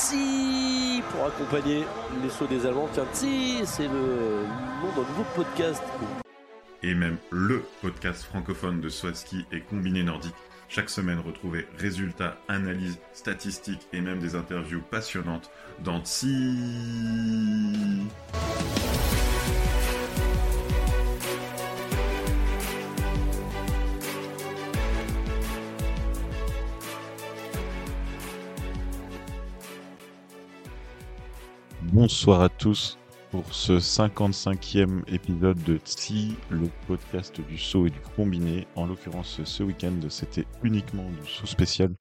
Tsi pour accompagner les sauts des Allemands. Tiens, Tsi, c'est le nom d'un nouveau podcast. Et même le podcast francophone de Swatsky et combiné nordique. Chaque semaine, retrouvez résultats, analyses, statistiques et même des interviews passionnantes dans Tsi. Bonsoir à tous pour ce 55e épisode de TSI, le podcast du saut et du combiné. En l'occurrence, ce week-end, c'était uniquement le saut spécial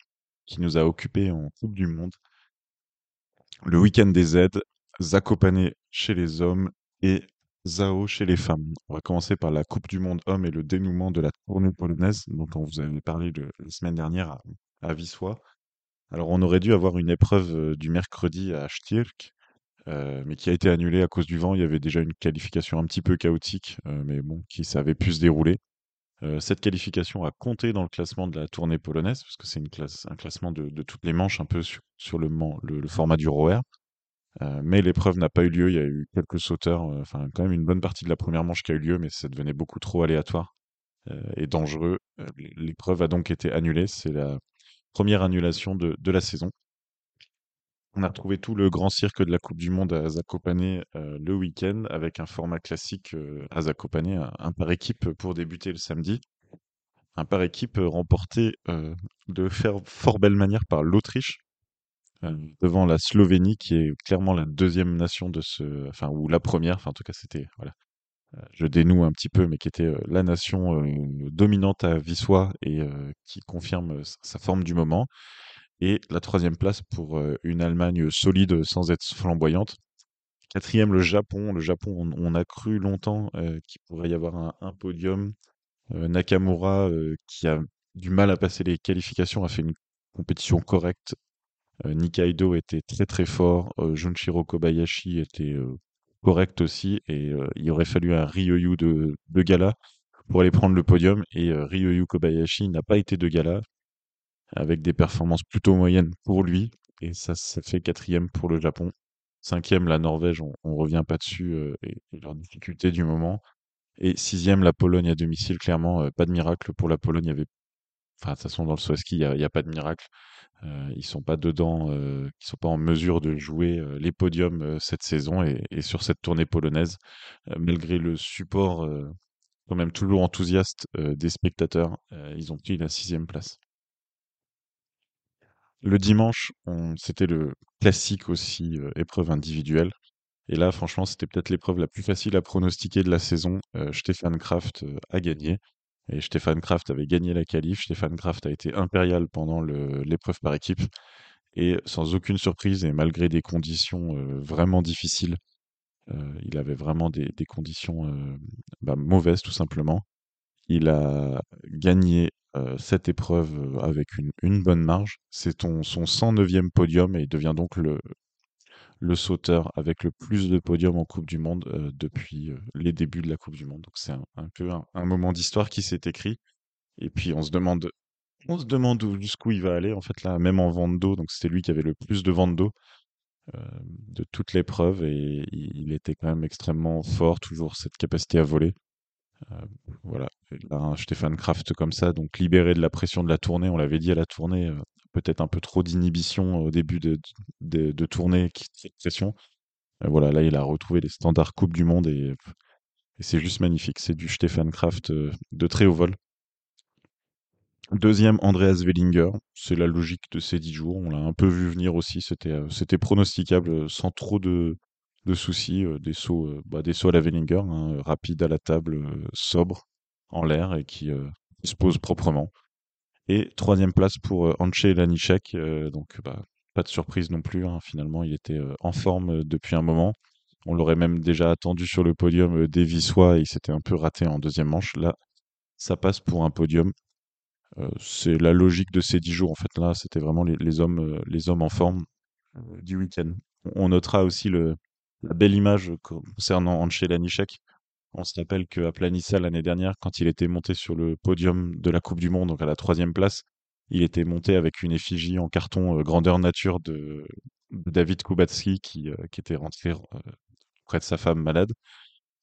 qui nous a occupés en Coupe du Monde. Le week-end des Z, Zakopane chez les hommes et Zao chez les femmes. On va commencer par la Coupe du Monde hommes et le dénouement de la tournée polonaise dont on vous avait parlé la semaine dernière à, à Wisła. Alors on aurait dû avoir une épreuve euh, du mercredi à Stierk, euh, mais qui a été annulé à cause du vent. Il y avait déjà une qualification un petit peu chaotique, euh, mais bon, qui savait pu se dérouler. Euh, cette qualification a compté dans le classement de la tournée polonaise, parce que c'est un classement de, toutes les manches, un peu sur, le, format du rower. mais l'épreuve n'a pas eu lieu. Il y a eu quelques sauteurs, enfin quand même une bonne partie de la première manche qui a eu lieu, mais ça devenait beaucoup trop aléatoire et dangereux. L'épreuve a donc été annulée. C'est la première annulation de la saison. On a retrouvé tout le grand cirque de la Coupe du Monde à Zakopane euh, le week-end avec un format classique euh, à Zakopane, un, par équipe pour débuter le samedi. Un par équipe remporté euh, de faire fort belle manière par l'Autriche devant la Slovénie qui est clairement la deuxième nation de ce, enfin ou la première, enfin en tout cas c'était voilà, je dénoue un petit peu, mais qui était la nation dominante à Wisła et qui confirme sa forme du moment et la troisième place pour euh, une Allemagne solide sans être flamboyante. Quatrième, le Japon. Le Japon, on, a cru longtemps euh, qu'il pourrait y avoir un, podium. Euh, Nakamura, qui a du mal à passer les qualifications, a fait une compétition correcte. Nikaido était très très fort. Junshiro Kobayashi était correct aussi. Et il aurait fallu un Ryoyu de, de gala pour aller prendre le podium. Et Ryoyu Kobayashi n'a pas été de gala avec des performances plutôt moyennes pour lui. Et ça, ça fait quatrième pour le Japon. Cinquième, la Norvège, on, on revient pas dessus, euh, et, et leurs difficultés du moment. Et sixième, la Pologne à domicile, clairement, euh, pas de miracle pour la Pologne. Enfin, de toute façon, dans le Swaski, il n'y a, pas de miracle. Euh, ils sont pas dedans, euh, ils sont pas en mesure de jouer les podiums cette saison et, sur cette tournée polonaise, malgré le support quand même toujours enthousiaste des spectateurs, ils ont pris la sixième place. Le dimanche, c'était le classique aussi, euh, épreuve individuelle. Et là, franchement, c'était peut-être l'épreuve la plus facile à pronostiquer de la saison. Euh, Stefan Kraft euh, a gagné. Et Stefan Kraft avait gagné la qualif. Stefan Kraft a été impérial pendant l'épreuve par équipe. Et sans aucune surprise, et malgré des conditions vraiment difficiles, il avait vraiment des, conditions bah, mauvaises, tout simplement. Il a gagné euh, cette épreuve euh, avec une, bonne marge. C'est son 109e podium et il devient donc le, le sauteur avec le plus de podiums en Coupe du Monde euh, depuis les débuts de la Coupe du Monde. Donc c'est un, peu un, un moment d'histoire qui s'est écrit. Et puis on se demande, on se demande jusqu'où il va aller. En fait là, même en vente d'eau, donc c'était lui qui avait le plus de vente d'eau euh, de toute l'épreuve et il, il, était quand même extrêmement fort, toujours cette capacité à voler. Euh, voilà, un Stéphane Kraft comme ça, donc libéré de la pression de la tournée, on l'avait dit à la tournée, euh, peut-être un peu trop d'inhibition au début de, tournée, de pression. Euh, voilà, là il a retrouvé les standards Coupe du Monde et, c'est juste magnifique. C'est du Stéphane Kraft de très haut vol. Deuxième, Andreas Wellinger. C'est la logique de ces dix jours. On l'a un peu vu venir aussi. C'était pronosticable sans trop de, de soucis, euh, des sauts, euh, bah, des sauts à la Wellinger, hein, rapide à la table, euh, sobre en l'air et qui, se pose proprement. Et troisième place pour Anche Lanichek, donc bah, pas de surprise non plus. Hein, finalement, il était en forme depuis un moment. On l'aurait même déjà attendu sur le podium des Vissois et il s'était un peu raté en deuxième manche. Là, ça passe pour un podium. Euh, c'est la logique de ces dix jours. En fait, là, c'était vraiment les hommes, les hommes en forme du week-end. On notera aussi le, la belle image concernant Anche Lanichek. On se rappelle qu'à Planissa l'année dernière, quand il était monté sur le podium de la Coupe du Monde, donc à la troisième place, il était monté avec une effigie en carton euh, grandeur nature de, David Kubacki qui, qui était rentré près de sa femme malade.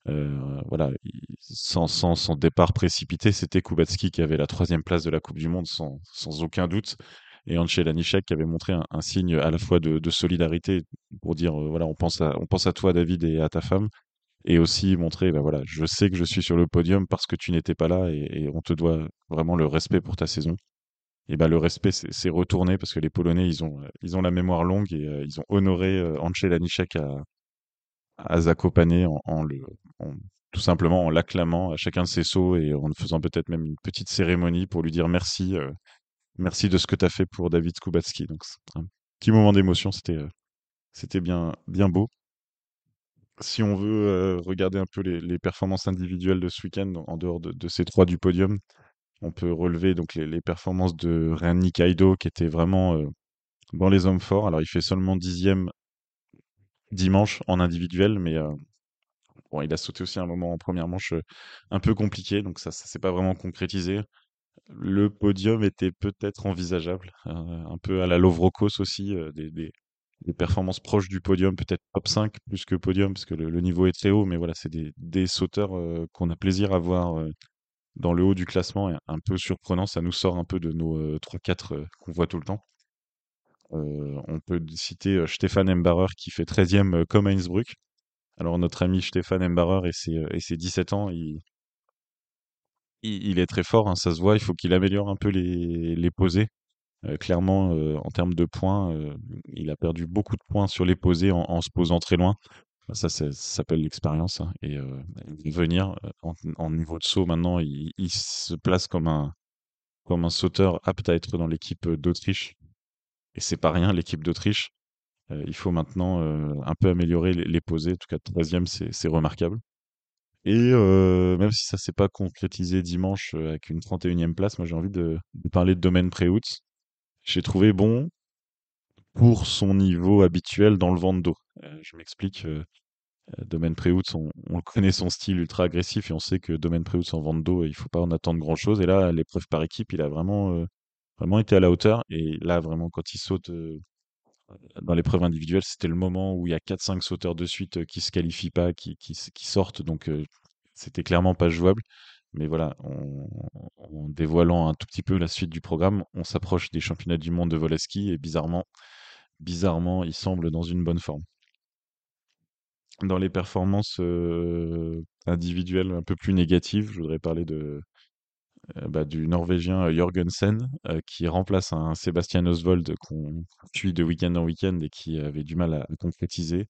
voilà, sans, son départ précipité, c'était Kubacki qui avait la troisième place de la Coupe du Monde sans aucun doute. Et Angela Nishek qui avait montré un, signe à la fois de, solidarité pour dire voilà on pense à on pense à toi David et à ta femme et aussi montrer, ben voilà, je sais que je suis sur le podium parce que tu n'étais pas là et, on te doit vraiment le respect pour ta saison. Et ben le respect c'est retourné parce que les Polonais ils ont ils ont la mémoire longue et euh, ils ont honoré euh, Angel Aniszek à, Zakopane en, le tout simplement en l'acclamant à chacun de ses sauts et en faisant peut-être même une petite cérémonie pour lui dire merci euh, merci de ce que tu as fait pour David Kubacki. Donc un petit moment d'émotion, c'était c'était bien bien beau si on veut euh, regarder un peu les, performances individuelles de ce week-end, en dehors de, ces trois du podium, on peut relever donc les, performances de Ryan Kaido qui était vraiment euh, dans les hommes forts. Alors il fait seulement dixième dimanche en individuel, mais euh, il a sauté aussi un moment en première manche un peu compliqué, donc ça ne s'est pas vraiment concrétisé. Le podium était peut-être envisageable, un peu à la Lovrokos aussi, des, des performances proches du podium, peut-être top 5 plus que podium, parce que le, niveau est très haut, mais voilà, c'est des, sauteurs euh, qu'on a plaisir à voir euh, dans le haut du classement, un peu surprenant, ça nous sort un peu de nos 3-4 euh, qu'on voit tout le temps. on peut citer Stéphane Embarer qui fait 13e comme Innsbruck. Alors notre ami Stéphane Embarer et ses, et ses 17 ans, il, il, est très fort, hein, ça se voit, il faut qu'il améliore un peu les, les posées. Euh, clairement, euh, en termes de points, euh, il a perdu beaucoup de points sur les posés en, se posant très loin. Ça, ça s'appelle l'expérience. Hein, et venir en, niveau de saut maintenant, il, se place comme un, comme un sauteur apte à être dans l'équipe d'Autriche. Et c'est pas rien, l'équipe d'Autriche. il faut maintenant un peu améliorer les, posés. En tout cas, 13e, c'est remarquable. Et même si ça s'est pas concrétisé dimanche avec une 31e place, moi j'ai envie de, parler de domaine pré-août j'ai trouvé bon pour son niveau habituel dans le vent d'eau. Euh, je m'explique. Euh, euh, Domaine Préout, on, on, connaît son style ultra agressif et on sait que Domaine Préout en vent d'eau, il faut pas en attendre grand chose. Et là, l'épreuve par équipe, il a vraiment, vraiment été à la hauteur. Et là, vraiment, quand il saute dans l'épreuve individuelle, c'était le moment où il y a 4-5 sauteurs de suite qui se qualifient pas, qui, qui, sortent. Donc, c'était clairement pas jouable. Mais voilà, en, dévoilant un tout petit peu la suite du programme, on s'approche des championnats du monde de vol ski et bizarrement, bizarrement, il semble dans une bonne forme. Dans les performances euh, individuelles un peu plus négatives, je voudrais parler de, euh, bah, du Norvégien Jorgensen euh, qui remplace un Sébastien Oswald qu'on suit de week-end en week-end et qui avait du mal à concrétiser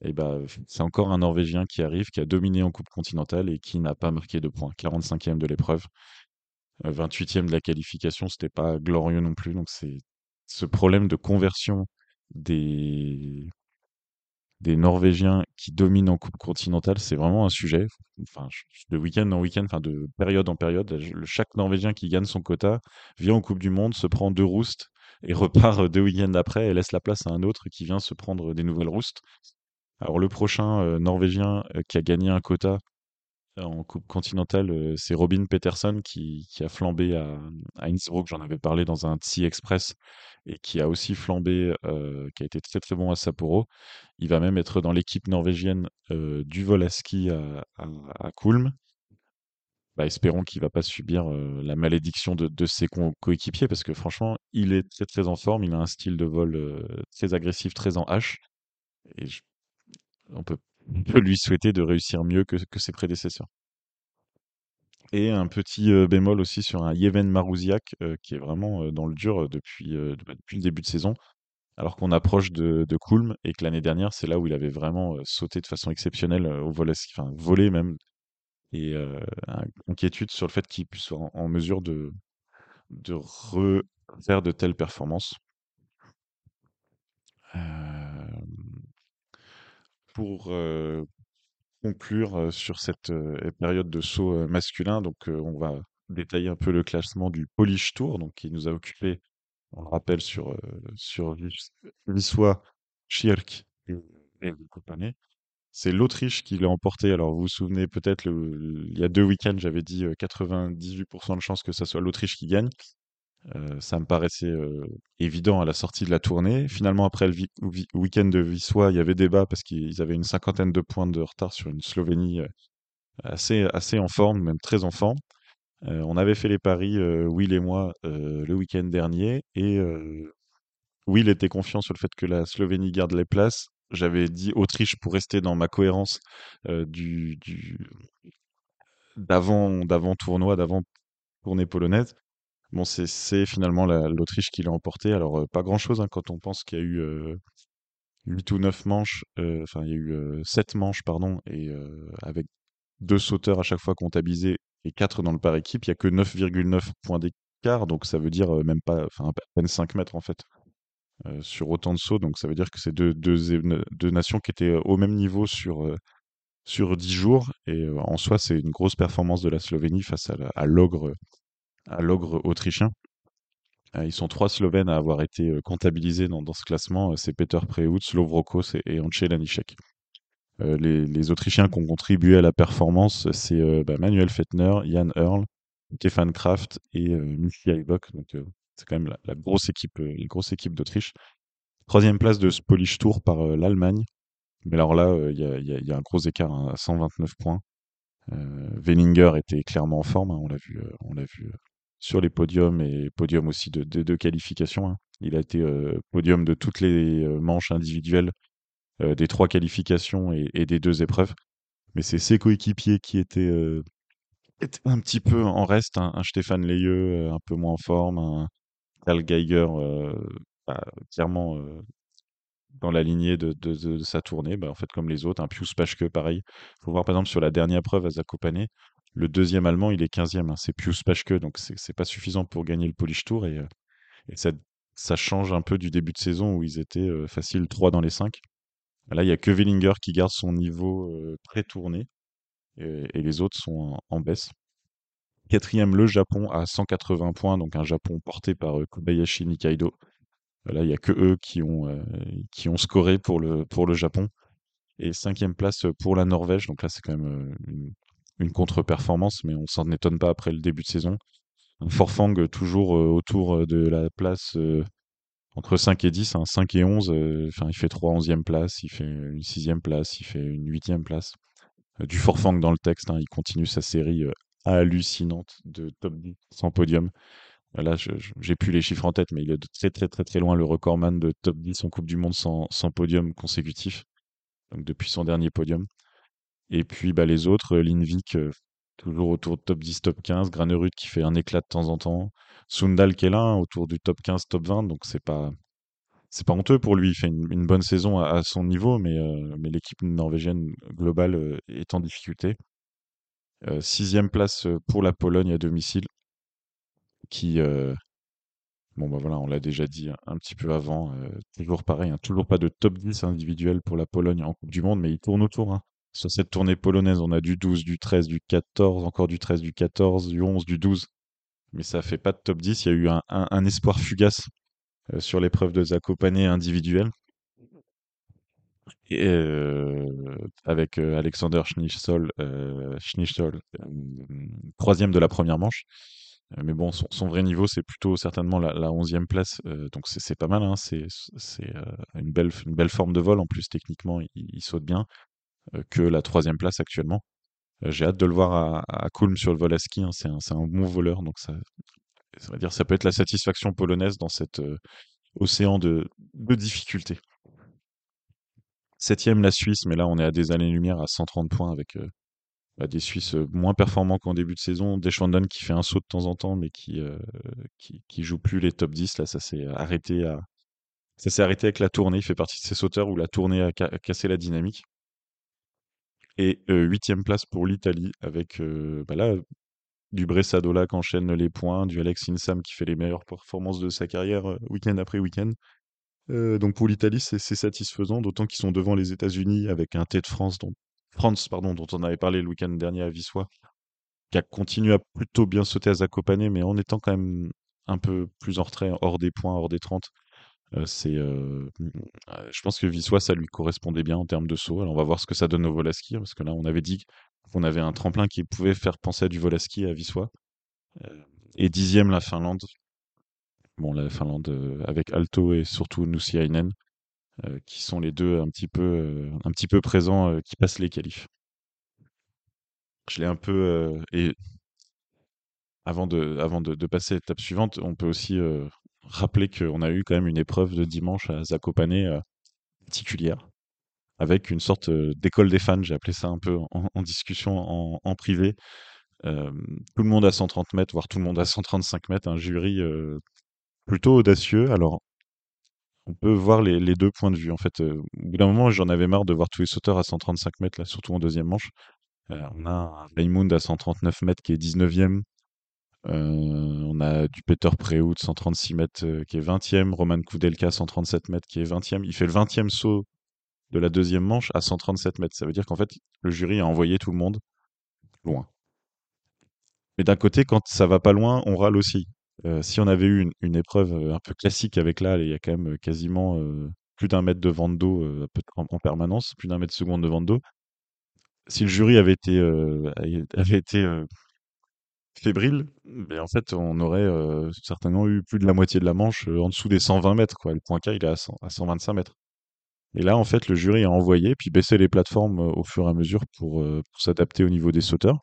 et bah, c'est encore un Norvégien qui arrive, qui a dominé en Coupe continentale et qui n'a pas marqué de points. 45e de l'épreuve, 28e euh, de la qualification, c'était pas glorieux non plus. Donc c'est ce problème de conversion des des Norvégiens qui dominent en Coupe continentale, c'est vraiment un sujet. Enfin, de week-end en week-end, enfin de période en période, chaque Norvégien qui gagne son quota vient en Coupe du Monde, se prend deux roustes et repart deux week-ends après et laisse la place à un autre qui vient se prendre des nouvelles roustes. Alors le prochain euh, Norvégien euh, qui a gagné un quota euh, en Coupe continentale, c'est Robin Peterson qui, a flambé à, Innsbruck, j'en avais parlé dans un Tsi Express, et qui a aussi flambé, qui a été très très bon à Sapporo. Il va même être dans l'équipe norvégienne du vol à ski à, à, Kulm. Bah, espérons qu'il va pas subir la malédiction de, ses coéquipiers, parce que franchement, il est très très en forme, il a un style de vol très agressif, très en H. Et je on peut, lui souhaiter de réussir mieux que, ses prédécesseurs. Et un petit euh, bémol aussi sur un Yevhen Marouziak euh, qui est vraiment euh, dans le dur depuis, depuis, le début de saison, alors qu'on approche de, de Kulm et que l'année dernière, c'est là où il avait vraiment sauté de façon exceptionnelle au volet, enfin volé même, et inquiétude sur le fait qu'il puisse être en, mesure de, de refaire de telles performances pour conclure sur cette période de saut masculin, donc on va détailler un peu le classement du Polish Tour, donc qui nous a occupé, on le rappelle, sur, sur Schirk et, et C'est l'Autriche qui l'a emporté. Alors, vous vous souvenez peut-être, il y a deux week-ends, j'avais dit 98% de chances que ça soit l'Autriche qui gagne. Ça me paraissait évident à la sortie de la tournée. Finalement, après le week-end de Vissois, il y avait débat parce qu'ils avaient une cinquantaine de points de retard sur une Slovénie assez, assez en forme, même très en forme. on avait fait les paris, Will et moi, le week-end dernier, et Will était confiant sur le fait que la Slovénie garde les places. J'avais dit Autriche pour rester dans ma cohérence d'avant d'avant tournoi, d'avant tournée polonaise. Bon, c'est finalement l'Autriche qui l'a emporté. Alors, pas grand-chose hein, quand on pense qu'il y a eu 8 ou 9 manches, enfin, il y a eu 7 manches, pardon, et avec deux sauteurs à chaque fois comptabilisés et 4 dans le par équipe, il n'y a que 9,9 points d'écart, donc ça veut dire même pas, enfin, à peine 5 mètres en fait. sur autant de sauts, donc ça veut dire que c'est deux, nations qui étaient au même niveau sur, sur 10 jours, et en soi c'est une grosse performance de la Slovénie face à l'ogre à l'ogre autrichien. Euh, ils sont trois Slovènes à avoir été euh, comptabilisés dans, ce classement. Euh, c'est Peter Preutz, Lovrokos et, et Ance les, Autrichiens qui ont contribué à la performance, c'est bah, Manuel Fettner, Jan Earl, Stefan Kraft et Michi Donc c'est quand même la, grosse équipe, grosse équipe d'Autriche. Troisième place de Polish Tour par l'Allemagne. Mais alors là, il y, a, un gros écart hein, à 129 points. Wellinger était clairement en forme, hein, on l'a vu, on l'a vu sur les podiums et podium aussi de, de, qualification. Hein. Il a été euh, podium de toutes les euh, manches individuelles euh, des trois qualifications et, des deux épreuves. Mais c'est ses coéquipiers qui étaient, un petit peu en reste. Hein. Un Stéphane Leyeux un peu moins en forme, un Karl Geiger bah, clairement dans la lignée de, de, sa tournée, bah, en fait comme les autres. Un Pius Paschke, pareil. Il faut voir par exemple sur la dernière preuve à Zakopane, le deuxième allemand, il est 15e. Hein, c'est Pius Paschke, donc c'est pas suffisant pour gagner le Polish Tour. Et, euh, ça, change un peu du début de saison où ils étaient euh, faciles 3 dans les 5. Là, il n'y a que Wellinger qui garde son niveau euh, pré-tourné et, les autres sont en, baisse. Quatrième, le Japon à 180 points, donc un Japon porté par Kobayashi Nikaido. Là, il n'y a que eux qui ont, qui ont scoré pour le, pour le Japon. Et cinquième place pour la Norvège, donc là, c'est quand même une, une contre-performance, mais on s'en étonne pas après le début de saison. Forfang toujours euh, autour euh, de la place euh, entre 5 et 10, 5 hein, et 11, enfin il fait 3 11e place, il fait une 6e place, il fait une 8e place. du Forfang dans le texte, hein, il continue sa série hallucinante de top 10 sans podium. Là, j'ai plus les chiffres en tête, mais il est très très très très loin le recordman de top 10 en Coupe du Monde sans, sans podium consécutif. Donc depuis son dernier podium. Et puis bah, les autres, euh, Linvik, euh, toujours autour de top 10, top 15. Granerud qui fait un éclat de temps en temps. Sundal qui est là, autour du top 15, top 20. Donc c'est pas pas honteux pour lui. Il fait une, bonne saison à, son niveau, mais, euh, l'équipe norvégienne globale est en difficulté. sixième place pour la Pologne à domicile, qui bon bah voilà, on l'a déjà dit un, petit peu avant. toujours pareil, hein, toujours pas de top 10 individuel pour la Pologne en Coupe du Monde, mais il tourne autour. Hein. Sur cette tournée polonaise, on a du 12, du 13, du 14, encore du 13, du 14, du 11, du 12. Mais ça fait pas de top 10. Il y a eu un, espoir fugace euh, sur l'épreuve de Zakopane individuelle. Euh, avec euh, Alexander Schnitzol, troisième de la première manche. mais bon, son, vrai niveau, c'est plutôt certainement la, 11e place. donc c'est pas mal. Hein. C'est une, belle, une belle forme de vol. En plus, techniquement, il saute bien. Euh, que la troisième place actuellement. Euh, j'ai hâte de le voir à, à Kulm sur le vol à ski. Hein. C'est un, bon voleur, donc ça, ça, dire, ça peut être la satisfaction polonaise dans cet euh, océan de, difficultés. Septième, la Suisse, mais là on est à des années-lumière à 130 points avec bah, des Suisses moins performants qu'en début de saison. Deschandan qui fait un saut de temps en temps, mais qui, qui, joue plus les top 10. Là, ça s'est arrêté à. Ça s'est arrêté avec la tournée. Il fait partie de ces sauteurs où la tournée a cassé la dynamique. Et huitième place pour l'Italie avec bah là, du Bressadola qui enchaîne les points, du Alex Insam qui fait les meilleures performances de sa carrière week-end après week-end. donc pour l'Italie, c'est satisfaisant, d'autant qu'ils sont devant les États-Unis avec un T de France, dont, pardon, dont on avait parlé le week-end dernier à Vissois, qui a continué à plutôt bien sauter à Zakopane, mais en étant quand même un peu plus en retrait, hors des points, hors des 30 c'est, je pense que Vissois, ça lui correspondait bien en termes de saut. Alors on va voir ce que ça donne au Volaski, parce que là, on avait dit qu'on avait un tremplin qui pouvait faire penser à du Volaski à Vissois. et dixième, la Finlande. bon, la Finlande avec Alto et surtout Nussiainen, qui sont les deux un petit peu, un petit peu présents, qui passent les qualifs. Je l'ai un peu et avant de, avant de, passer à l'étape suivante, on peut aussi rappeler qu'on a eu quand même une épreuve de dimanche à Zakopane particulière, avec une sorte d'école des fans, j'ai appelé ça un peu en, discussion en, privé. tout le monde à 130 mètres, voire tout le monde à 135 mètres, un jury plutôt audacieux. Alors, on peut voir les, deux points de vue. En fait, au bout d'un moment, j'en avais marre de voir tous les sauteurs à 135 mètres, là, surtout en deuxième manche. on a un à 139 mètres qui est 19e, euh, on a du Peter Prehout 136 mètres euh, qui est 20e, Roman Kudelka 137 mètres qui est 20e. Il fait le 20e saut de la deuxième manche à 137 mètres. Ça veut dire qu'en fait, le jury a envoyé tout le monde loin. Mais d'un côté, quand ça va pas loin, on râle aussi. Euh, si on avait eu une, épreuve un peu classique avec là, il y a quand même quasiment plus d'un mètre de vent d'eau en, en, permanence, plus d'un mètre seconde de vent d'eau. Si le jury avait été, avait été fébrile, mais en fait, on aurait certainement eu plus de la moitié de la manche en dessous des 120 mètres. Quoi. Le point K, il est à, 125 mètres. Et là, en fait, le jury a envoyé, puis baissé les plateformes au fur et à mesure pour, s'adapter au niveau des sauteurs.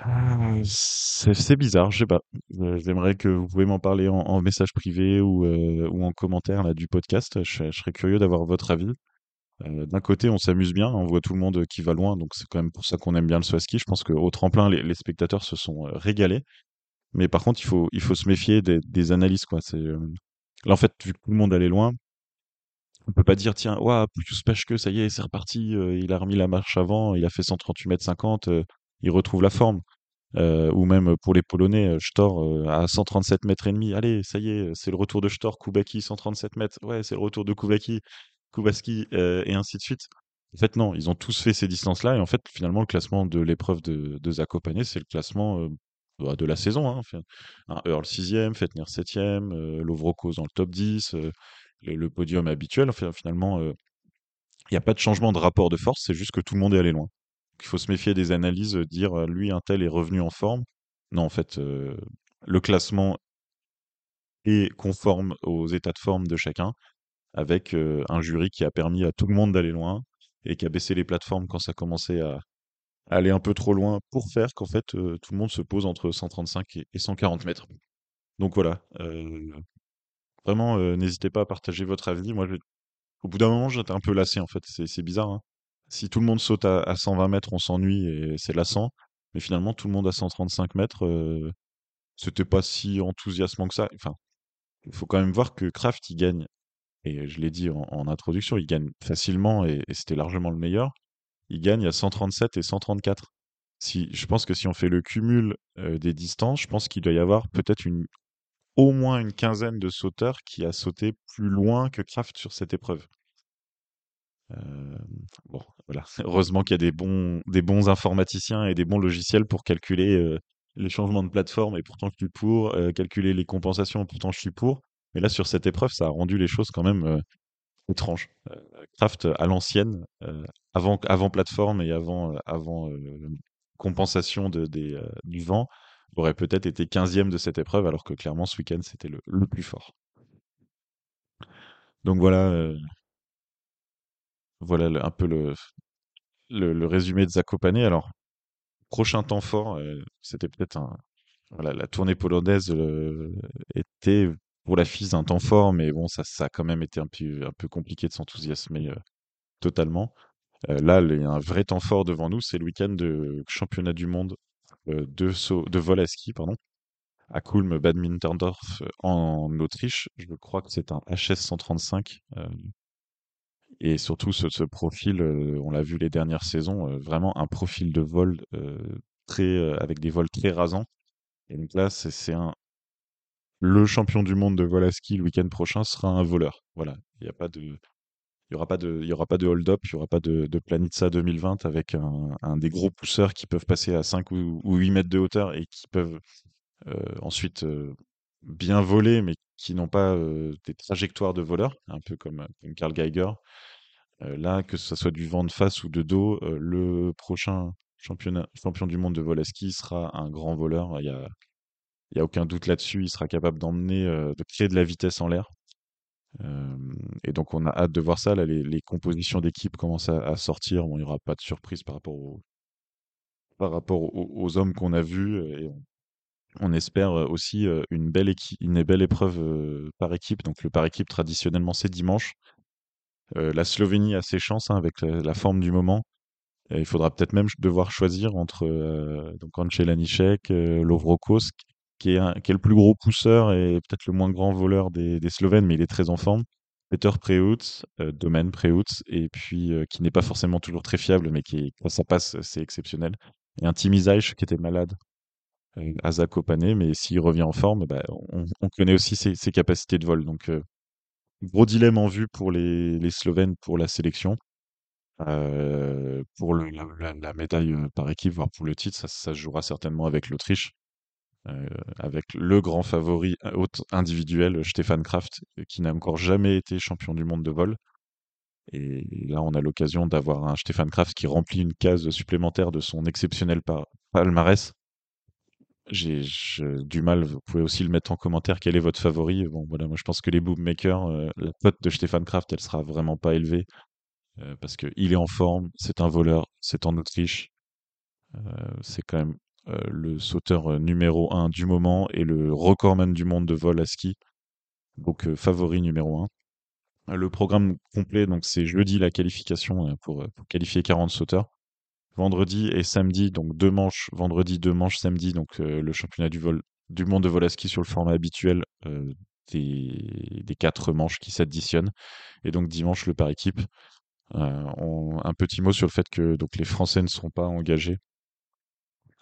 Ah, c'est bizarre, je sais pas. J'aimerais que vous pouvez m'en parler en, message privé ou, en commentaire du podcast. je serais curieux d'avoir votre avis. Euh, d'un côté, on s'amuse bien, on voit tout le monde qui va loin, donc c'est quand même pour ça qu'on aime bien le saut ski. Je pense qu'au tremplin, les, spectateurs se sont euh, régalés. Mais par contre, il faut, il faut se méfier des, analyses. Quoi. Euh, Là, en fait, vu que tout le monde allait loin, on peut pas dire, tiens, ouah, plus pêche que ça y est, c'est reparti, il a remis la marche avant, il a fait 138 mètres 50, il retrouve la forme. ou même pour les Polonais, Stor à 137 mètres et demi, allez, ça y est, c'est le retour de Stor, Kubaki 137 mètres, ouais, c'est le retour de Kubaki. Kubaski euh, et ainsi de suite. En fait, non, ils ont tous fait ces distances-là. Et en fait, finalement, le classement de l'épreuve de, de Zakopane, c'est le classement euh, bah, de la saison. Hein. Un Earl 6e, Fetner 7e, euh, Lovrokos dans le top 10, le, podium habituel. Enfin, finalement, il n'y a pas de changement de rapport de force, c'est juste que tout le monde est allé loin. il faut se méfier des analyses, dire lui, un tel est revenu en forme. Non, en fait, le classement est conforme aux états de forme de chacun avec un jury qui a permis à tout le monde d'aller loin et qui a baissé les plateformes quand ça commençait à, aller un peu trop loin pour faire qu'en fait tout le monde se pose entre 135 et, 140 mètres. Donc voilà, vraiment n'hésitez pas à partager votre avis. Moi, au bout d'un moment, j'étais un peu lassé en fait. C'est bizarre. Hein. Si tout le monde saute à, 120 mètres, on s'ennuie et c'est lassant. Mais finalement, tout le monde à 135 mètres, c'était pas si enthousiasmant que ça. Enfin, il faut quand même voir que Kraft, il gagne et je l'ai dit en, introduction, il gagne facilement et, c'était largement le meilleur. Il gagne à 137 et 134. Si, je pense que si on fait le cumul euh, des distances, je pense qu'il doit y avoir peut-être une, au moins une quinzaine de sauteurs qui a sauté plus loin que Kraft sur cette épreuve. Euh, bon, voilà. Heureusement qu'il y a des bons, des bons informaticiens et des bons logiciels pour calculer euh, les changements de plateforme et pourtant je suis pour, calculer les compensations pourtant je suis pour. Mais là, sur cette épreuve, ça a rendu les choses quand même euh, étranges. Euh, Kraft à l'ancienne, euh, avant, plateforme et avant, compensation de, des, du vent, aurait peut-être été 15e de cette épreuve, alors que clairement, ce week-end, c'était le, plus fort. Donc voilà, voilà un peu le, résumé de Zakopane. Alors, prochain temps fort, c'était peut-être un, la tournée polonaise était pour la FIS un temps fort, mais bon, ça, ça a quand même été un peu, compliqué de s'enthousiasmer euh, totalement. Euh, là, il y a un vrai temps fort devant nous, c'est le week-end de championnat du monde euh, de, de vol à ski, pardon, à Kulm Badmintondorf en Autriche. Je crois que c'est un HS 135. et surtout, ce, profil, on l'a vu les dernières saisons, vraiment un profil de vol très, avec des vols très rasants. Et donc là, c'est un, le champion du monde de vol à ski le week-end prochain sera un voleur. Voilà, il n'y a pas de, il y aura pas de, il aura pas de hold-up, il y aura pas de, de Planitza 2020 avec un, des gros pousseurs qui peuvent passer à 5 ou, 8 mètres de hauteur et qui peuvent euh, ensuite euh, bien voler, mais qui n'ont pas euh, des trajectoires de voleurs, un peu comme, Karl Geiger. là, que ce soit du vent de face ou de dos, le prochain champion du monde de vol à ski sera un grand voleur. Il y a, il n'y a aucun doute là-dessus, il sera capable d'emmener, de créer de la vitesse en l'air. et donc on a hâte de voir ça. Là, les, compositions d'équipe commencent à, sortir. Bon, il n'y aura pas de surprise par rapport, aux, hommes qu'on a vus. On, espère aussi une belle, une belle épreuve par équipe. Donc le par équipe, traditionnellement, c'est dimanche. la Slovénie a ses chances hein, avec la, forme du moment. il faudra peut-être même devoir choisir entre euh, donc Ancelanichek, Lovrokos, qui est, le plus gros pousseur et peut-être le moins grand voleur des, Slovènes, mais il est très en forme. Peter Preutz, euh, Domaine Preutz, et puis euh, qui n'est pas forcément toujours très fiable, mais qui, quand ça passe, c'est exceptionnel. Et un Tim qui était malade euh, à mais s'il revient en forme, bah, on, on, connaît aussi ses, capacités de vol. Donc, euh, gros dilemme en vue pour les, Slovènes pour la sélection. Euh, pour la, médaille par équipe, voire pour le titre, ça, ça se jouera certainement avec l'Autriche. Euh, avec le grand favori euh, individuel, Stéphane Kraft, qui n'a encore jamais été champion du monde de vol. Et là, on a l'occasion d'avoir un Stéphane Kraft qui remplit une case supplémentaire de son exceptionnel palmarès. J'ai du mal, vous pouvez aussi le mettre en commentaire, quel est votre favori? Bon, voilà, moi je pense que les bookmakers, euh, la cote de Stéphane Kraft, elle sera vraiment pas élevée, parce qu'il est en forme, c'est un voleur, c'est en Autriche, c'est quand même euh, le sauteur euh, numéro 1 du moment et le recordman du monde de vol à ski. Donc euh, favori numéro 1. Le programme complet, donc c'est jeudi la qualification pour, qualifier 40 sauteurs. Vendredi et samedi, donc deux manches, vendredi, deux manches, samedi, donc le championnat du monde de vol à ski sur le format habituel des, quatre manches qui s'additionnent. Et donc dimanche, le par équipe. un petit mot sur le fait que donc, les Français ne seront pas engagés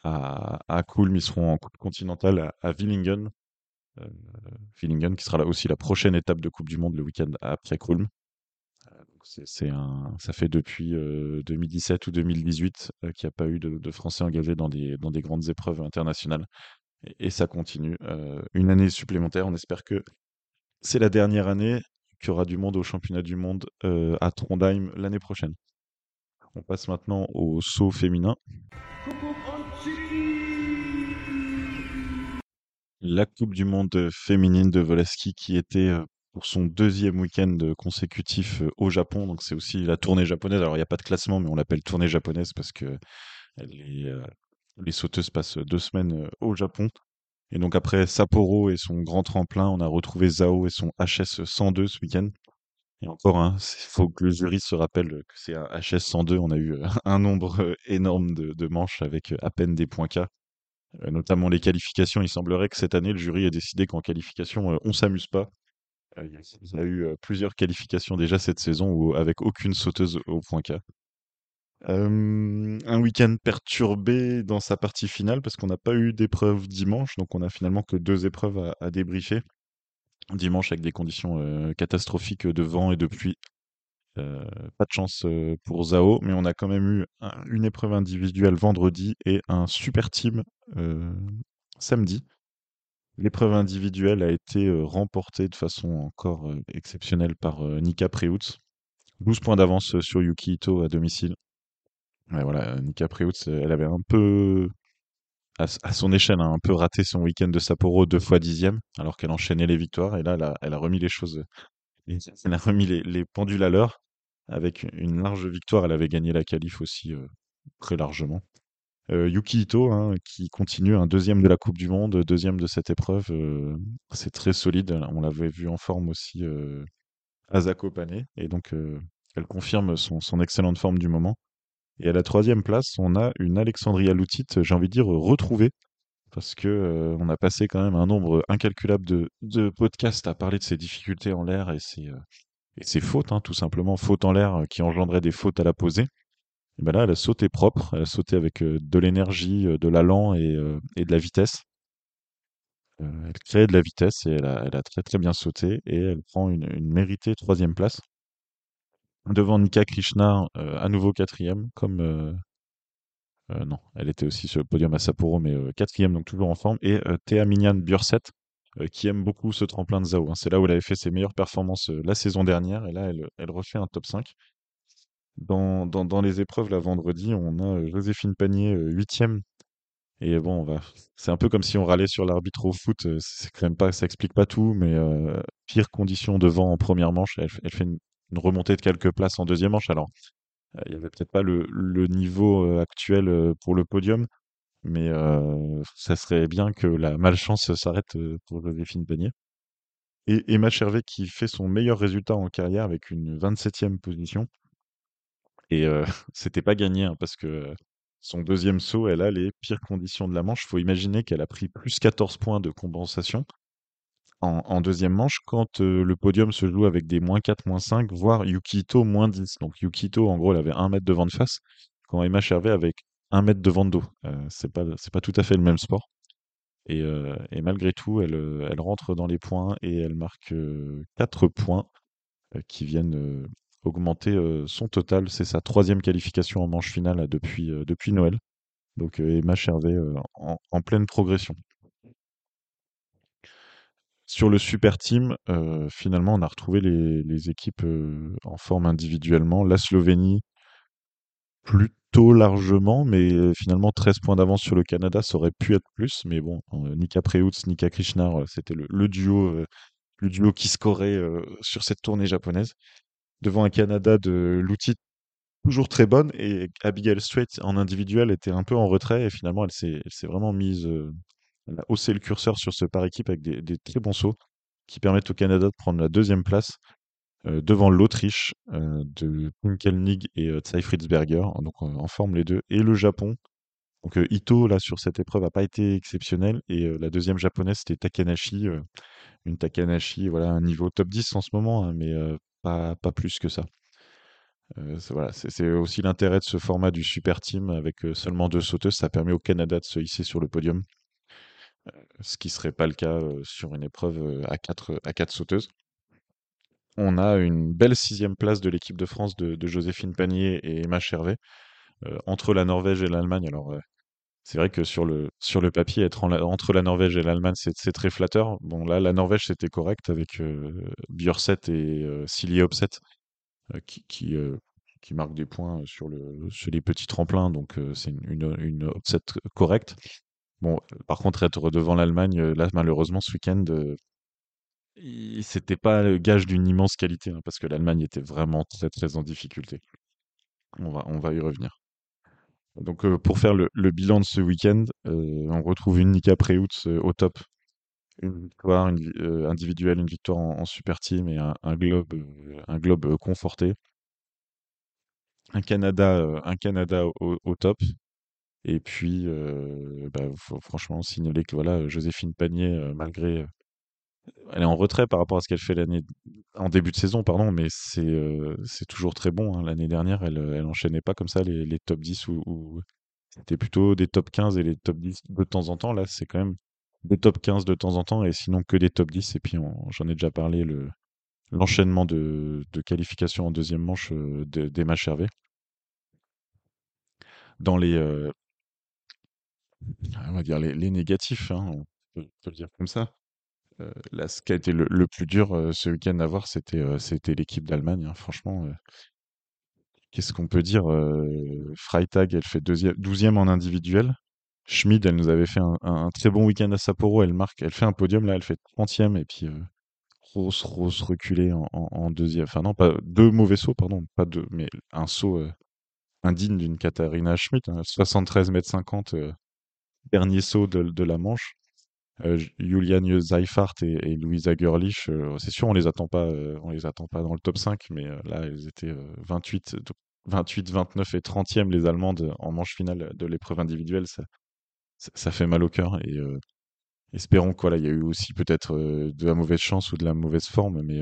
à, à Kulm, ils seront en Coupe continentale à, Willingen. Euh, Willingen qui sera là aussi la prochaine étape de Coupe du Monde le week-end après Kulm. Euh, c'est un, ça fait depuis 2017 euh, ou 2018 qu'il n'y a pas eu de, Français engagés dans des, dans des grandes épreuves internationales. Et, ça continue. une année supplémentaire. On espère que c'est la dernière année qu'il y aura du monde au championnat du monde à Trondheim l'année prochaine. On passe maintenant au saut féminin. La Coupe du monde féminine de Volaski qui était pour son deuxième week-end consécutif au Japon. Donc c'est aussi la tournée japonaise. Alors il n'y a pas de classement, mais on l'appelle tournée japonaise parce que les, les sauteuses passent deux semaines au Japon. Et donc après Sapporo et son grand tremplin, on a retrouvé Zao et son HS 102 ce week-end. Et encore, il faut que le jury se rappelle que c'est un HS 102. On a eu un nombre énorme de, manches avec à peine des points K. notamment les qualifications. Il semblerait que cette année, le jury ait décidé qu'en qualification, on s'amuse pas. il y a eu plusieurs qualifications déjà cette saison avec aucune sauteuse au point K. un week-end perturbé dans sa partie finale parce qu'on n'a pas eu d'épreuve dimanche, donc on a finalement que deux épreuves à, à débriefer dimanche avec des conditions euh, catastrophiques de vent et de pluie. Euh, pas de chance euh, pour Zao, mais on a quand même eu une épreuve individuelle vendredi et un super team samedi. L'épreuve individuelle a été remportée de façon encore exceptionnelle par Nika Preutz. 12 points d'avance sur Yuki Ito à domicile. voilà, Nika Preutz, elle avait un peu à, son échelle, a un peu raté son week-end de Sapporo deux fois dixième, alors qu'elle enchaînait les victoires. Et là, elle a, remis les choses, elle a remis les, pendules à l'heure. Avec une large victoire, elle avait gagné la qualif aussi euh, très largement. Euh, Yuki Ito, hein, qui continue un deuxième de la Coupe du Monde, deuxième de cette épreuve, euh, c'est très solide. On l'avait vu en forme aussi à Zakopane, et donc elle confirme son excellente forme du moment. Et à la troisième place, on a une Alexandria Loutit, j'ai envie de dire, retrouvée. Parce que euh, on a passé quand même un nombre incalculable de, podcasts à parler de ses difficultés en l'air et ses, euh, fautes, hein, tout simplement. Fautes en l'air euh, qui engendraient des fautes à la posée. Et ben là, elle a sauté propre, elle a sauté avec de l'énergie, de l'allant et, de la vitesse. elle crée de la vitesse et elle a, très très bien sauté et elle prend une méritée troisième place devant Nika Krishna, euh, à nouveau quatrième, comme euh, euh, non, elle était aussi sur le podium à Sapporo, mais quatrième, donc toujours en forme, et Théa Minyan Burset, qui aime beaucoup ce tremplin de Zao. Hein. C'est là où elle avait fait ses meilleures performances la saison dernière, et là, elle, refait un top 5. Dans, les épreuves, la vendredi, on a Joséphine Panier, huitième, Et bon, c'est un peu comme si on râlait sur l'arbitre au foot. C'est quand pas, ça explique pas tout, mais pire condition de vent en première manche. Elle, elle fait une remontée de quelques places en deuxième manche. Alors, euh, il y avait peut-être pas le, niveau euh, actuel euh, pour le podium, mais ça serait bien que la malchance s'arrête pour Joséphine Panier. Et Emma Chervet qui fait son meilleur résultat en carrière avec une 27e position. Et c'était pas gagné hein, parce que son deuxième saut, elle a les pires conditions de la manche. Faut imaginer qu'elle a pris plus 14 points de compensation en, deuxième manche quand le podium se joue avec des moins 4, moins 5, voire Yukito moins 10. Donc Yukito, en gros, elle avait un mètre de vent de face, quand Emma Chervet avec un mètre de vent de dos. Euh, c'est pas, c'est pas tout à fait le même sport. Et, malgré tout, elle, rentre dans les points et elle marque euh, 4 points euh, qui viennent augmenter son total. C'est sa troisième qualification en manche finale depuis, depuis Noël. Donc Emma en, en pleine progression. Sur le super team, euh, finalement, on a retrouvé les, équipes euh, en forme individuellement. La Slovénie, plutôt largement, mais euh, finalement 13 points d'avance sur le Canada, ça aurait pu être plus. Mais bon, Nika Preutz, Nika Krishnar, c'était le, duo, le duo qui scorait sur cette tournée japonaise. Devant un Canada de l'outil toujours très bonne et Abigail Strait en individuel était un peu en retrait et finalement elle s'est vraiment mise, elle a haussé le curseur sur ce par équipe avec des, très bons sauts qui permettent au Canada de prendre la deuxième place euh, devant l'Autriche euh, de Pinkelnig et euh, donc en forme les deux, et le Japon. Donc euh, Ito là sur cette épreuve a pas été exceptionnel et la deuxième japonaise c'était Takanashi, une Takanashi voilà un niveau top 10 en ce moment hein, mais pas, pas plus que ça. Voilà, c'est aussi l'intérêt de ce format du super team avec seulement deux sauteuses. Ça permet au Canada de se hisser sur le podium, ce qui serait pas le cas euh, sur une épreuve euh, à quatre, à quatre sauteuses. On a une belle sixième place de l'équipe de France de, Joséphine Panier et Emma Chervet euh, entre la Norvège et l'Allemagne. Alors euh, c'est vrai que sur le, papier, être entre la Norvège et l'Allemagne, c'est très flatteur. Bon là, la Norvège c'était correct avec euh, Bjørseth et euh, Silje Opseth euh, qui, qui, euh, des points sur, le, sur les petits tremplins, donc euh, c'est une, une, correcte. Bon, par contre, être devant l'Allemagne, euh, là, malheureusement, ce week-end, euh, c'était pas le gage d'une immense qualité, hein, parce que l'Allemagne était vraiment très, très en difficulté. On va, on va y revenir. Donc, euh, pour faire le, bilan de ce week-end, euh, on retrouve une Nika Preutz au top. Une victoire individuelle, une victoire en, super team et un, globe, un globe conforté. un Canada, un Canada au top. Et puis, euh, bah, faut franchement signaler que voilà, Joséphine Panier, malgré, elle est en retrait par rapport à ce qu'elle fait l'année, en début de saison, pardon, mais c'est toujours très bon. hein. L'année dernière, elle, euh, elle pas comme ça les, top 10 ou, c'était plutôt des top 15 et les top 10 de temps en temps. Là, c'est quand même des top 15 de temps en temps et sinon que des top 10. Et puis, j'en ai déjà parlé, le, l'enchaînement de, de qualification en deuxième manche euh, de- d'Emma Chervet. Dans les, on va dire les, négatifs, hein, on peut, le dire comme ça. Euh, ce qui a été le, plus dur euh, ce week-end à voir, c'était euh, l'équipe d'Allemagne. hein. Franchement, euh, qu'est-ce qu'on peut dire euh, Freitag, elle fait deuxième, douzième en individuel. Schmid, elle nous avait fait un, très bon week-end à Sapporo. Elle marque, elle fait un podium là, elle fait trentième et puis Rose, Rose reculée en, deuxième. Enfin non, pas deux mauvais sauts, pardon, pas deux, mais un saut indigne d'une Katharina Schmidt, hein, 73 mètres 50, euh, dernier saut de, la Manche. Euh, J- Juliane Zeifert et, Louisa Görlich, euh, c'est sûr, on les attend pas, euh, on les attend pas dans le top 5, mais euh, là, elles étaient euh, 28, donc 28, 29 et 30e, les Allemandes, en manche finale de l'épreuve individuelle. Ça, ça, fait mal au cœur. Et espérons qu'il y a eu aussi peut-être de la mauvaise chance ou de la mauvaise forme, mais,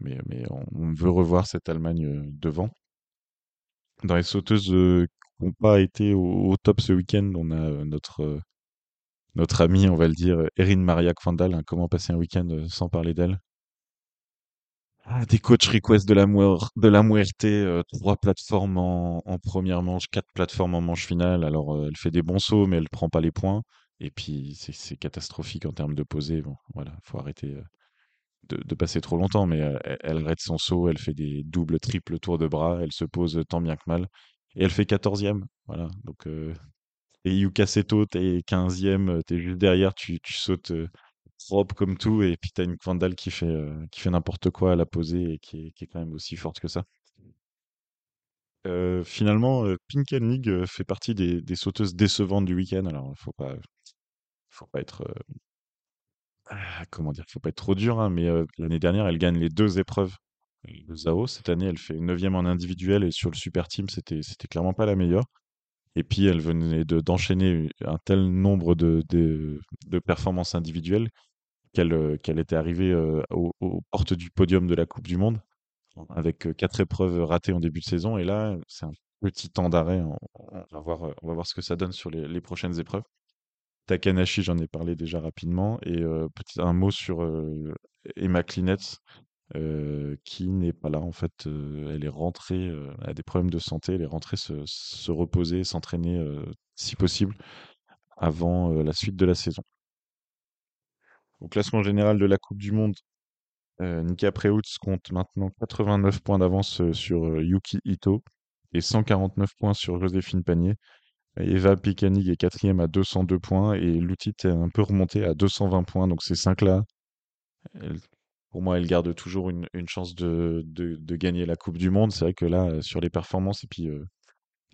mais, mais on, on veut revoir cette Allemagne devant. Dans les sauteuses qui n'ont pas été au, top ce week-end, on a euh, notre euh, notre amie, on va le dire, Erin Maria Kvandal, hein, comment passer un week-end euh, sans parler d'elle? Ah, des coach requests de la, trois plateformes en, première manche, quatre plateformes en manche finale. Alors, elle fait des bons sauts, mais elle prend pas les points. Et puis, c'est catastrophique en termes de posée. Bon, voilà, faut arrêter de, passer trop longtemps, mais elle, elle arrête son saut, elle fait des doubles, triples tours de bras, elle se pose tant bien que mal. Et elle fait quatorzième. Voilà, donc euh, et Yuka Seto, t'es 15e, t'es juste derrière, tu, sautes propre comme tout, et puis t'as une Vandal qui fait, fait n'importe quoi à la poser et qui est, qui est quand même aussi forte que ça. finalement, Pink League fait partie des, des sauteuses décevantes du week-end. Alors, faut pas, faut pas être, ah, comment dire, faut pas être trop dur, hein, mais l'année dernière, elle gagne les deux épreuves. Zao, cette année, elle fait 9e en individuel et sur le super team, c'était, c'était clairement pas la meilleure. Et puis, elle venait de, d'enchaîner un tel nombre de, de, performances individuelles qu'elle, qu'elle était arrivée aux, aux portes du podium de la Coupe du Monde avec quatre épreuves ratées en début de saison. Et là, c'est un petit temps d'arrêt. On, va voir, on va voir ce que ça donne sur les, prochaines épreuves. Takanashi, j'en ai parlé déjà rapidement. Et un mot sur Emma Klinetz, qui n'est pas là. En fait, elle est rentrée, elle a des problèmes de santé. Elle est rentrée se, se reposer, s'entraîner si possible avant la suite de la saison. Au classement général de la Coupe du Monde, Nika Preutz compte maintenant 89 points d'avance sur Yuki Ito et 149 points sur Joséphine Panier. Eva Pikanig est quatrième à 202 points et Lutit est un peu remonté à 220 points. Donc ces cinq-là, pour moi, elles gardent toujours une, chance de, gagner la Coupe du Monde. C'est vrai que là, sur les performances et puis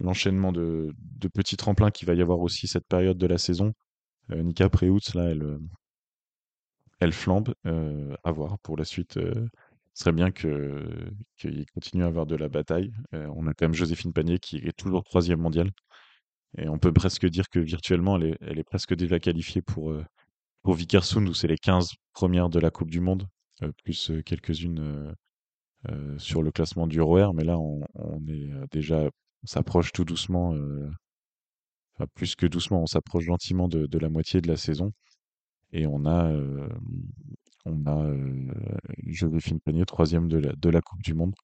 l'enchaînement de, petits tremplins qu'il va y avoir aussi cette période de la saison, Nika Preutz, là, elle, elle flambe. à voir pour la suite. ce serait bien qu'il continue à avoir de la bataille. on a quand même Joséphine Panier qui est toujours troisième mondiale. Et on peut presque dire que virtuellement, elle est, elle est presque déjà qualifiée pour, pour Vikersund, où c'est les 15 premières de la Coupe du Monde, plus quelques-unes sur le classement du ROR. Mais là, on, est déjà, s'approche tout doucement, plus que doucement, on s'approche gentiment de, la moitié de la saison. Et on a, on a Joséphine Panier, troisième de la, de la Coupe du Monde.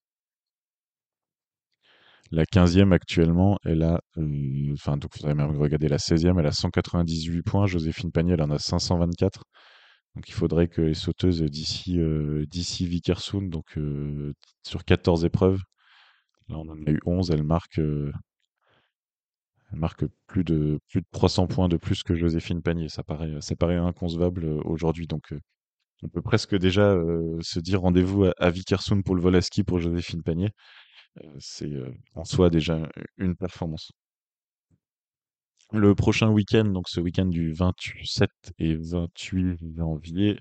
La 15e actuellement, elle a, enfin, donc avez même regardé la 16e, elle a 198 points. Joséphine Panier, elle en a 524. Donc il faudrait que les sauteuses d'ici d'ici Vikersund, donc sur 14 épreuves, là on en a eu 11, elle marque, elle marque plus de, plus de 300 points de plus que Joséphine Panier. Ça paraît, ça paraît inconcevable euh, aujourd'hui. Donc, euh, on peut presque déjà euh, se dire rendez-vous à, à pour le vol à ski pour Joséphine Panier. c'est en soi déjà une performance. Le prochain week-end, donc ce week-end du 27 et 28 janvier,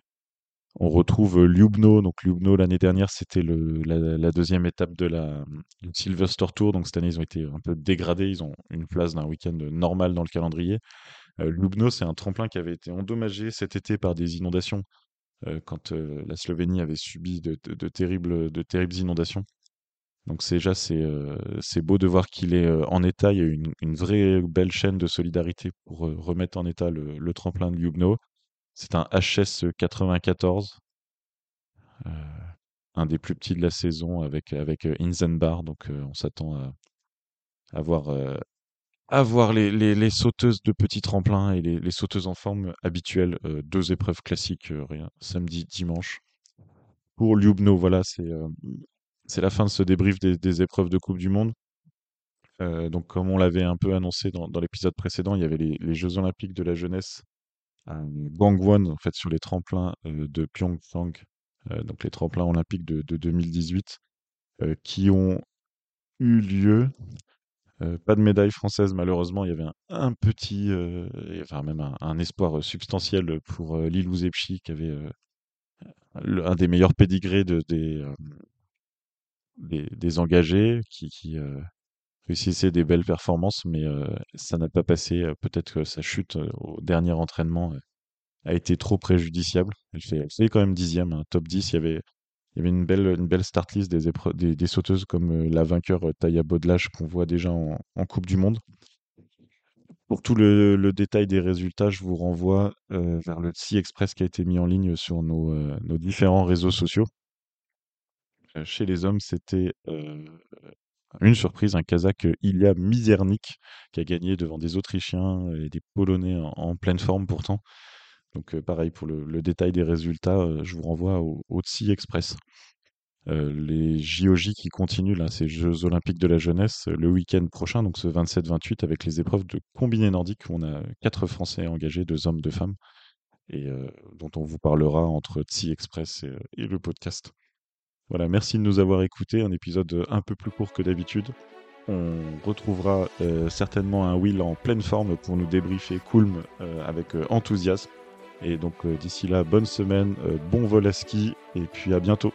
on retrouve Ljubno. Donc Ljubno l'année dernière, c'était la, deuxième étape de la Silverster Tour. Donc cette année, ils ont été un peu dégradés. Ils ont une place d'un week-end normal dans le calendrier. Euh, Ljubno, c'est un tremplin qui avait été endommagé cet été par des inondations euh, quand euh, la Slovénie avait subi de terribles inondations. Donc déjà, c'est c'est beau de voir qu'il est en état. Il y a une, une vraie belle chaîne de solidarité pour remettre en état le, tremplin de Ljubno. C'est un HS 94, euh, un des plus petits de la saison avec, avec euh, Inzenbar. Donc euh, on s'attend à, à, voir, à les, les, sauteuses de petits tremplins et les, sauteuses en forme habituelles. deux épreuves classiques, rien, samedi, dimanche. Pour Ljubno, voilà, c'est c'est la fin de ce débrief des, épreuves de Coupe du Monde. donc, comme on l'avait un peu annoncé dans, l'épisode précédent, il y avait les, Jeux Olympiques de la jeunesse Gangwon, en fait, sur les tremplins de Pyeongchang, donc les tremplins olympiques de, 2018, qui ont eu lieu. pas de médaille française, malheureusement. Il y avait un, petit, enfin même un, espoir substantiel pour Lilou Zepchi, qui avait un des meilleurs pédigrés de, des, des, engagés, qui, qui réussissait des belles performances, mais ça n'a pas passé. Peut-être que sa chute au dernier entraînement a été trop préjudiciable. Elle fait, quand même dixième, un top 10. Il y avait, une belle, une start list des, sauteuses comme la vainqueur Taya Bodlage qu'on voit déjà en, Coupe du Monde. Pour tout le, détail des résultats, je vous renvoie vers le Sea Express qui a été mis en ligne sur nos différents réseaux sociaux. Chez les hommes, c'était une surprise, un Kazakh Ilya Mizernik qui a gagné devant des Autrichiens et des Polonais en, pleine forme pourtant. Donc pareil pour le, détail des résultats, je vous renvoie au, au Express. euh, les JOJ qui continuent, ces Jeux Olympiques de la jeunesse, le week-end prochain, donc ce 27-28, avec les épreuves de combiné nordique. On a quatre Français engagés, deux hommes, deux femmes, et dont on vous parlera entre Tsi Express et, le podcast. Voilà, merci de nous avoir écoutés. Un épisode un peu plus court que d'habitude. On retrouvera certainement un Will en pleine forme pour nous débriefer Kulm avec enthousiasme. Et donc d'ici là, bonne semaine, bon vol à ski et puis à bientôt.